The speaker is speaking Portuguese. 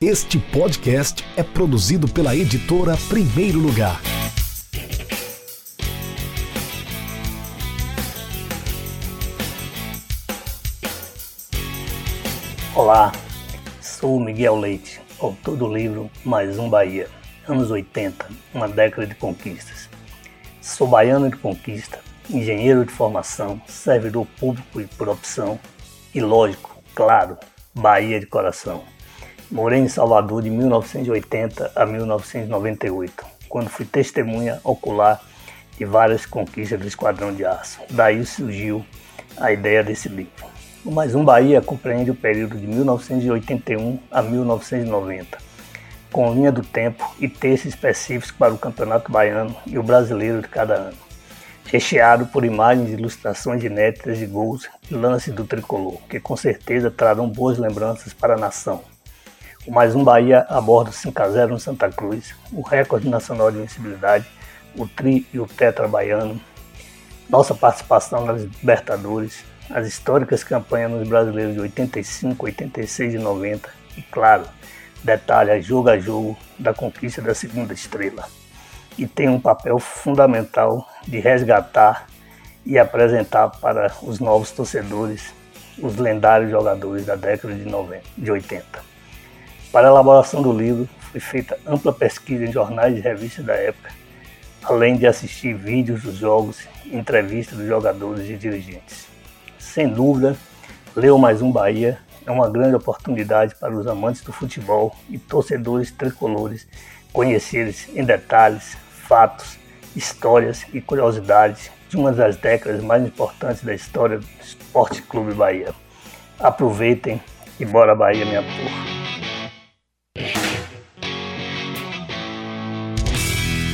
Este podcast é produzido pela editora Primeiro Lugar. Olá, sou Miguel Leite, autor do livro Mais um Bahia, anos 80, uma década de conquistas. Sou baiano de conquista, engenheiro de formação, servidor público e por opção, e lógico, claro, Bahia de coração. Morei em Salvador de 1980 a 1998, quando fui testemunha ocular de várias conquistas do Esquadrão de Aço. Daí surgiu a ideia desse livro. O Mais Um Bahia compreende o período de 1981 a 1990, com linha do tempo e textos específicos para o Campeonato Baiano e o Brasileiro de cada ano, recheado por imagens e ilustrações inéditas de gols e lances do tricolor, que com certeza trarão boas lembranças para a nação. O mais um Bahia aborda 5x0 no Santa Cruz, o recorde nacional de invencibilidade, o Tri e o Tetra Baiano, nossa participação nas Libertadores, as históricas campanhas nos brasileiros de 85, 86 e 90 e, claro, detalha jogo a jogo da conquista da segunda estrela. E tem um papel fundamental de resgatar e apresentar para os novos torcedores os lendários jogadores da década de, 90, de 80. Para a elaboração do livro, foi feita ampla pesquisa em jornais e revistas da época, além de assistir vídeos dos jogos entrevistas dos jogadores e dirigentes. Sem dúvida, ler o Mais Um Bahia é uma grande oportunidade para os amantes do futebol e torcedores tricolores conhecerem em detalhes, fatos, histórias e curiosidades de uma das décadas mais importantes da história do Esporte Clube Bahia. Aproveitem e bora Bahia, minha porra!